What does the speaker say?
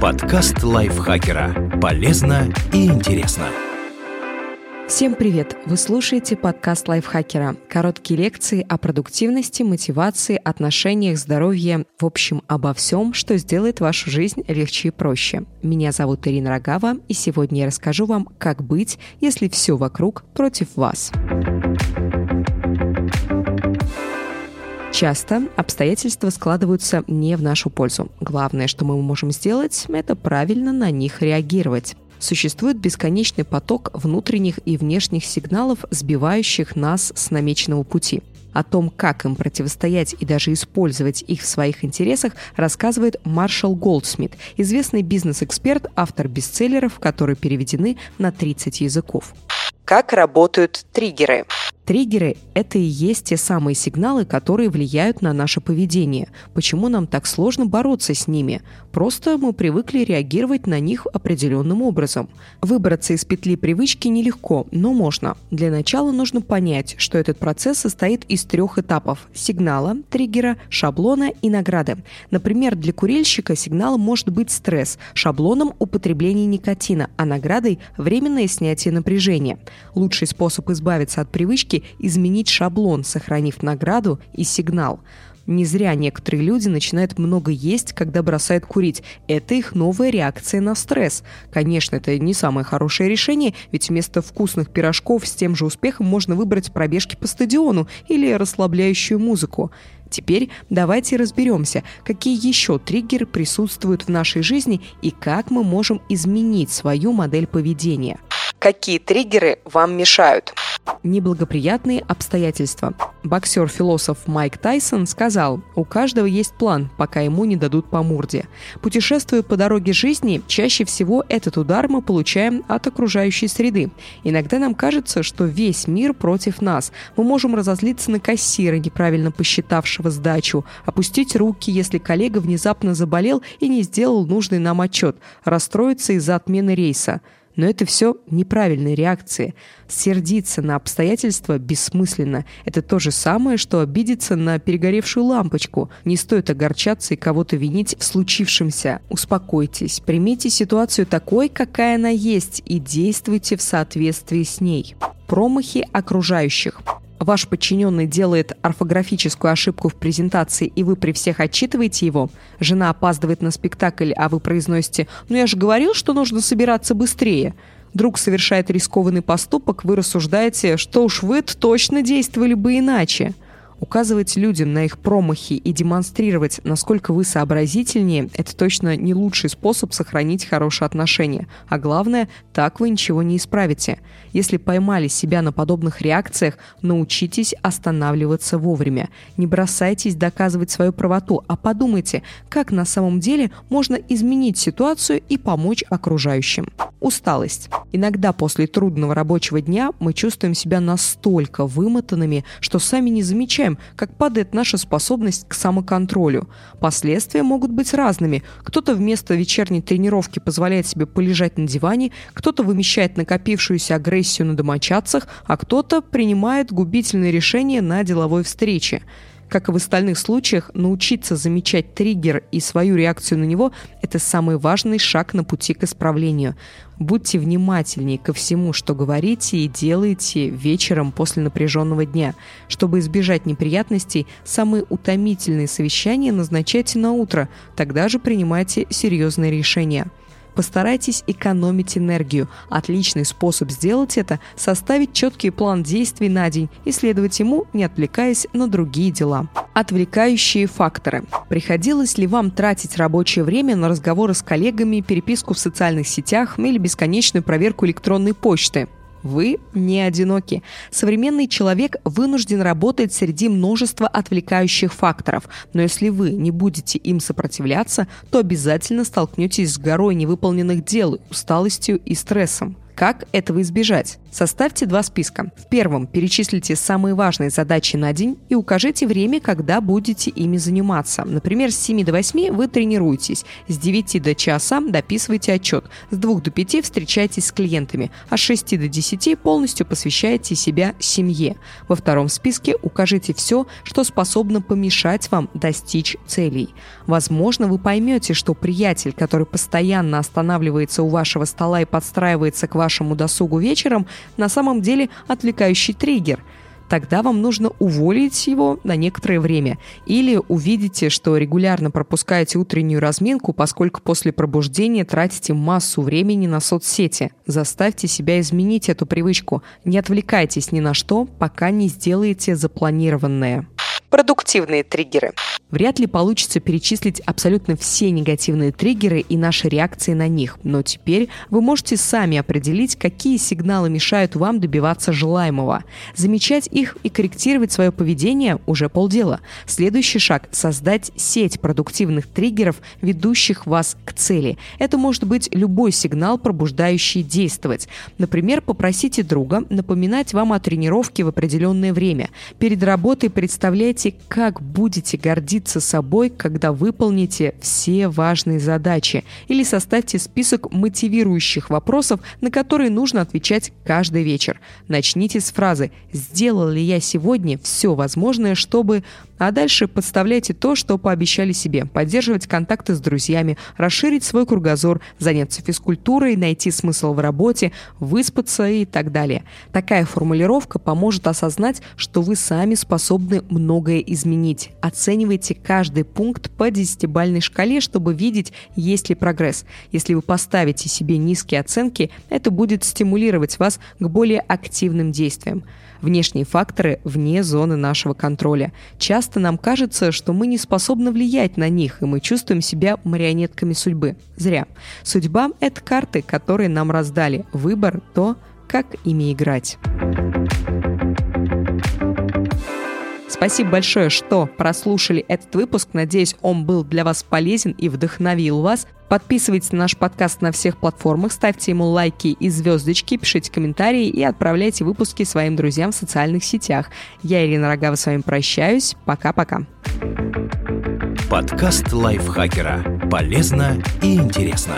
Подкаст лайфхакера. Полезно и интересно. Всем привет! Вы слушаете подкаст лайфхакера. Короткие лекции о продуктивности, мотивации, отношениях, здоровье, в общем, обо всем, что сделает вашу жизнь легче и проще. Меня зовут Ирина Рогава, и сегодня я расскажу вам, как быть, если все вокруг против вас. Часто обстоятельства складываются не в нашу пользу. Главное, что мы можем сделать, это правильно на них реагировать. Существует бесконечный поток внутренних и внешних сигналов, сбивающих нас с намеченного пути. О том, как им противостоять и даже использовать их в своих интересах, рассказывает Маршал Голдсмит, известный бизнес-эксперт, автор бестселлеров, которые переведены на 30 языков. Как работают триггеры? Триггеры – это и есть те самые сигналы, которые влияют на наше поведение. Почему нам так сложно бороться с ними? Просто мы привыкли реагировать на них определенным образом. Выбраться из петли привычки нелегко, но можно. Для начала нужно понять, что этот процесс состоит из трех этапов – сигнала, триггера, шаблона и награды. Например, для курильщика сигналом может быть стресс, шаблоном – употребление никотина, а наградой – временное снятие напряжения. Лучший способ избавиться от привычки изменить шаблон, сохранив награду и сигнал. Не зря некоторые люди начинают много есть, когда бросают курить. Это их новая реакция на стресс. Конечно, это не самое хорошее решение, ведь вместо вкусных пирожков с тем же успехом можно выбрать пробежки по стадиону или расслабляющую музыку. Теперь давайте разберемся, какие еще триггеры присутствуют в нашей жизни и как мы можем изменить свою модель поведения. Какие триггеры вам мешают? Неблагоприятные обстоятельства. Боксер-философ Майк Тайсон сказал, у каждого есть план, пока ему не дадут по морде. Путешествуя по дороге жизни, чаще всего этот удар мы получаем от окружающей среды. Иногда нам кажется, что весь мир против нас. Мы можем разозлиться на кассира, неправильно посчитавшего сдачу, опустить руки, если коллега внезапно заболел и не сделал нужный нам отчет, расстроиться из-за отмены рейса – но это все неправильные реакции. Сердиться на обстоятельства бессмысленно. Это то же самое, что обидеться на перегоревшую лампочку. Не стоит огорчаться и кого-то винить в случившемся. Успокойтесь, примите ситуацию такой, какая она есть, и действуйте в соответствии с ней. Промахи окружающих ваш подчиненный делает орфографическую ошибку в презентации, и вы при всех отчитываете его, жена опаздывает на спектакль, а вы произносите «Ну я же говорил, что нужно собираться быстрее», друг совершает рискованный поступок, вы рассуждаете, что уж вы точно действовали бы иначе – Указывать людям на их промахи и демонстрировать, насколько вы сообразительнее, это точно не лучший способ сохранить хорошие отношения. А главное, так вы ничего не исправите. Если поймали себя на подобных реакциях, научитесь останавливаться вовремя. Не бросайтесь доказывать свою правоту, а подумайте, как на самом деле можно изменить ситуацию и помочь окружающим. Усталость. Иногда после трудного рабочего дня мы чувствуем себя настолько вымотанными, что сами не замечаем, замечаем, как падает наша способность к самоконтролю. Последствия могут быть разными. Кто-то вместо вечерней тренировки позволяет себе полежать на диване, кто-то вымещает накопившуюся агрессию на домочадцах, а кто-то принимает губительные решения на деловой встрече. Как и в остальных случаях, научиться замечать триггер и свою реакцию на него – это самый важный шаг на пути к исправлению. Будьте внимательнее ко всему, что говорите и делаете вечером после напряженного дня. Чтобы избежать неприятностей, самые утомительные совещания назначайте на утро, тогда же принимайте серьезные решения. Постарайтесь экономить энергию. Отличный способ сделать это – составить четкий план действий на день и следовать ему, не отвлекаясь на другие дела. Отвлекающие факторы. Приходилось ли вам тратить рабочее время на разговоры с коллегами, переписку в социальных сетях или бесконечную проверку электронной почты? Вы не одиноки. Современный человек вынужден работать среди множества отвлекающих факторов, но если вы не будете им сопротивляться, то обязательно столкнетесь с горой невыполненных дел, усталостью и стрессом. Как этого избежать? Составьте два списка. В первом перечислите самые важные задачи на день и укажите время, когда будете ими заниматься. Например, с 7 до 8 вы тренируетесь, с 9 до часа дописываете отчет, с 2 до 5 встречаетесь с клиентами, а с 6 до 10 полностью посвящаете себя семье. Во втором списке укажите все, что способно помешать вам достичь целей. Возможно, вы поймете, что приятель, который постоянно останавливается у вашего стола и подстраивается к вашему досугу вечером, на самом деле отвлекающий триггер – тогда вам нужно уволить его на некоторое время. Или увидите, что регулярно пропускаете утреннюю разминку, поскольку после пробуждения тратите массу времени на соцсети. Заставьте себя изменить эту привычку. Не отвлекайтесь ни на что, пока не сделаете запланированное. Продуктивные триггеры. Вряд ли получится перечислить абсолютно все негативные триггеры и наши реакции на них, но теперь вы можете сами определить, какие сигналы мешают вам добиваться желаемого. Замечать их и корректировать свое поведение уже полдела. Следующий шаг – создать сеть продуктивных триггеров, ведущих вас к цели. Это может быть любой сигнал, пробуждающий действовать. Например, попросите друга напоминать вам о тренировке в определенное время. Перед работой представляйте, как будете гордиться гордиться собой, когда выполните все важные задачи. Или составьте список мотивирующих вопросов, на которые нужно отвечать каждый вечер. Начните с фразы «Сделал ли я сегодня все возможное, чтобы…» А дальше подставляйте то, что пообещали себе. Поддерживать контакты с друзьями, расширить свой кругозор, заняться физкультурой, найти смысл в работе, выспаться и так далее. Такая формулировка поможет осознать, что вы сами способны многое изменить. Оценивайте каждый пункт по десятибальной шкале, чтобы видеть, есть ли прогресс. Если вы поставите себе низкие оценки, это будет стимулировать вас к более активным действиям. Внешние факторы вне зоны нашего контроля. Часто нам кажется, что мы не способны влиять на них, и мы чувствуем себя марионетками судьбы. Зря. Судьба — это карты, которые нам раздали. Выбор — то, как ими играть. Спасибо большое, что прослушали этот выпуск. Надеюсь, он был для вас полезен и вдохновил вас. Подписывайтесь на наш подкаст на всех платформах, ставьте ему лайки и звездочки, пишите комментарии и отправляйте выпуски своим друзьям в социальных сетях. Я, Ирина Рогава, с вами прощаюсь. Пока-пока. Подкаст лайфхакера. Полезно и интересно.